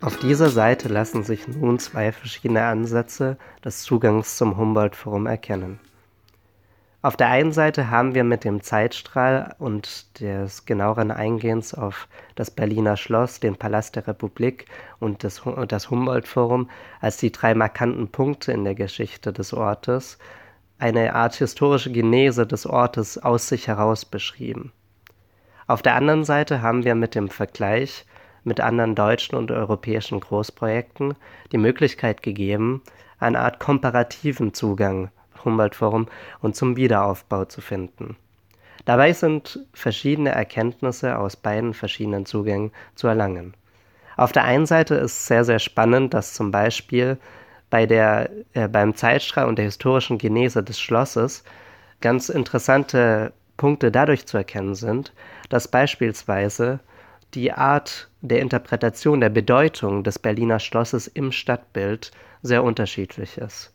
Auf dieser Seite lassen sich nun zwei verschiedene Ansätze des Zugangs zum Humboldt-Forum erkennen. Auf der einen Seite haben wir mit dem Zeitstrahl und des genaueren Eingehens auf das Berliner Schloss, den Palast der Republik und das, das Humboldt-Forum als die drei markanten Punkte in der Geschichte des Ortes eine Art historische Genese des Ortes aus sich heraus beschrieben. Auf der anderen Seite haben wir mit dem Vergleich mit anderen deutschen und europäischen Großprojekten die Möglichkeit gegeben, eine Art komparativen Zugang Humboldt-Forum und zum Wiederaufbau zu finden. Dabei sind verschiedene Erkenntnisse aus beiden verschiedenen Zugängen zu erlangen. Auf der einen Seite ist sehr, sehr spannend, dass zum Beispiel bei der, äh, beim Zeitstrahl und der historischen Genese des Schlosses ganz interessante Punkte dadurch zu erkennen sind, dass beispielsweise die Art der Interpretation der Bedeutung des Berliner Schlosses im Stadtbild sehr unterschiedlich ist.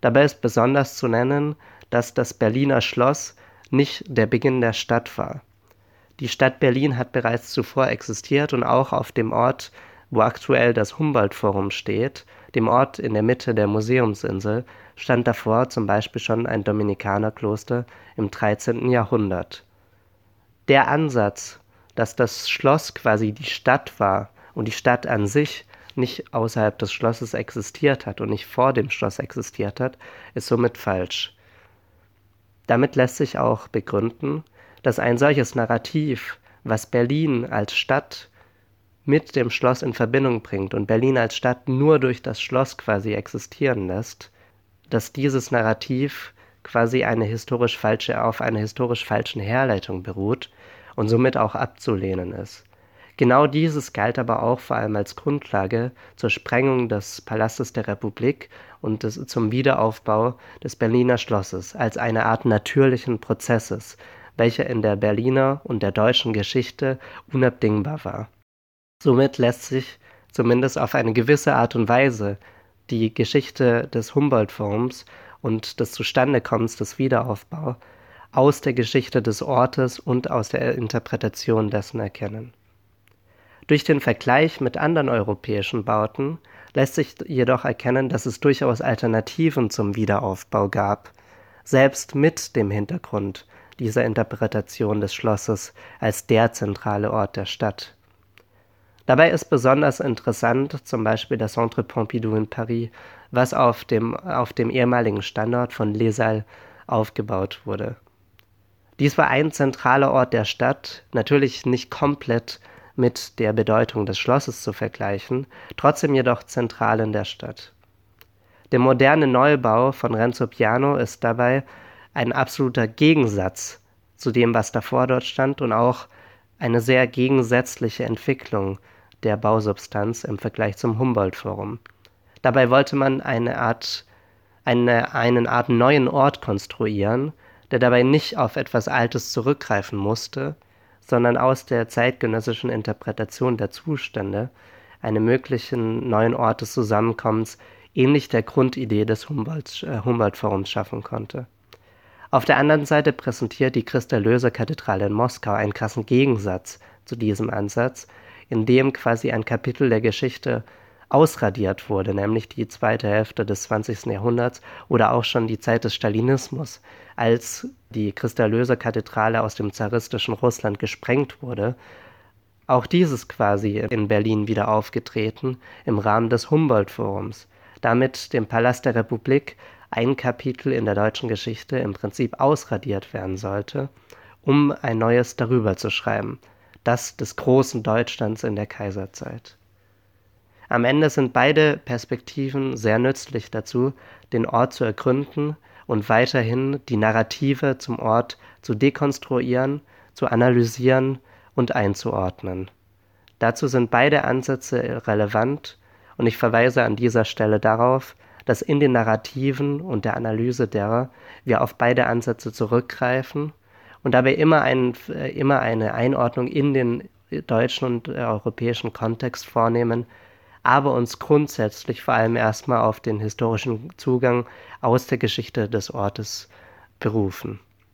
Dabei ist besonders zu nennen, dass das Berliner Schloss nicht der Beginn der Stadt war. Die Stadt Berlin hat bereits zuvor existiert und auch auf dem Ort, wo aktuell das Humboldt-Forum steht, dem Ort in der Mitte der Museumsinsel, stand davor zum Beispiel schon ein Dominikanerkloster im 13. Jahrhundert. Der Ansatz, dass das Schloss quasi die Stadt war und die Stadt an sich nicht außerhalb des Schlosses existiert hat und nicht vor dem Schloss existiert hat, ist somit falsch. Damit lässt sich auch begründen, dass ein solches Narrativ, was Berlin als Stadt mit dem Schloss in Verbindung bringt und Berlin als Stadt nur durch das Schloss quasi existieren lässt, dass dieses Narrativ quasi eine historisch falsche auf einer historisch falschen Herleitung beruht und somit auch abzulehnen ist. Genau dieses galt aber auch vor allem als Grundlage zur Sprengung des Palastes der Republik und des, zum Wiederaufbau des Berliner Schlosses als eine Art natürlichen Prozesses, welcher in der Berliner und der deutschen Geschichte unabdingbar war. Somit lässt sich zumindest auf eine gewisse Art und Weise die Geschichte des Humboldt-Forums und des Zustandekommens des Wiederaufbaus aus der Geschichte des Ortes und aus der Interpretation dessen erkennen. Durch den Vergleich mit anderen europäischen Bauten lässt sich jedoch erkennen, dass es durchaus Alternativen zum Wiederaufbau gab, selbst mit dem Hintergrund dieser Interpretation des Schlosses als der zentrale Ort der Stadt. Dabei ist besonders interessant zum Beispiel das Centre Pompidou in Paris, was auf dem, auf dem ehemaligen Standort von Les Halles aufgebaut wurde. Dies war ein zentraler Ort der Stadt, natürlich nicht komplett mit der Bedeutung des Schlosses zu vergleichen, trotzdem jedoch zentral in der Stadt. Der moderne Neubau von Renzo Piano ist dabei ein absoluter Gegensatz zu dem, was davor dort stand und auch eine sehr gegensätzliche Entwicklung der Bausubstanz im Vergleich zum Humboldt-Forum. Dabei wollte man eine Art, eine, einen Art neuen Ort konstruieren, der dabei nicht auf etwas Altes zurückgreifen musste, sondern aus der zeitgenössischen Interpretation der Zustände einen möglichen neuen Ort des Zusammenkommens ähnlich der Grundidee des äh, Humboldt-Forums schaffen konnte. Auf der anderen Seite präsentiert die Christ-Erlöser-Kathedrale in Moskau einen krassen Gegensatz zu diesem Ansatz, in dem quasi ein Kapitel der Geschichte ausradiert wurde, nämlich die zweite Hälfte des 20. Jahrhunderts oder auch schon die Zeit des Stalinismus, als die Christa-Löser-Kathedrale aus dem zaristischen Russland gesprengt wurde. Auch dieses quasi in Berlin wieder aufgetreten im Rahmen des Humboldt-Forums, damit dem Palast der Republik ein Kapitel in der deutschen Geschichte im Prinzip ausradiert werden sollte, um ein neues darüber zu schreiben, das des großen Deutschlands in der Kaiserzeit. Am Ende sind beide Perspektiven sehr nützlich dazu, den Ort zu ergründen und weiterhin die Narrative zum Ort zu dekonstruieren, zu analysieren und einzuordnen. Dazu sind beide Ansätze relevant und ich verweise an dieser Stelle darauf, dass in den Narrativen und der Analyse derer wir auf beide Ansätze zurückgreifen und dabei immer, ein, immer eine Einordnung in den deutschen und europäischen Kontext vornehmen, aber uns grundsätzlich vor allem erstmal auf den historischen Zugang aus der Geschichte des Ortes berufen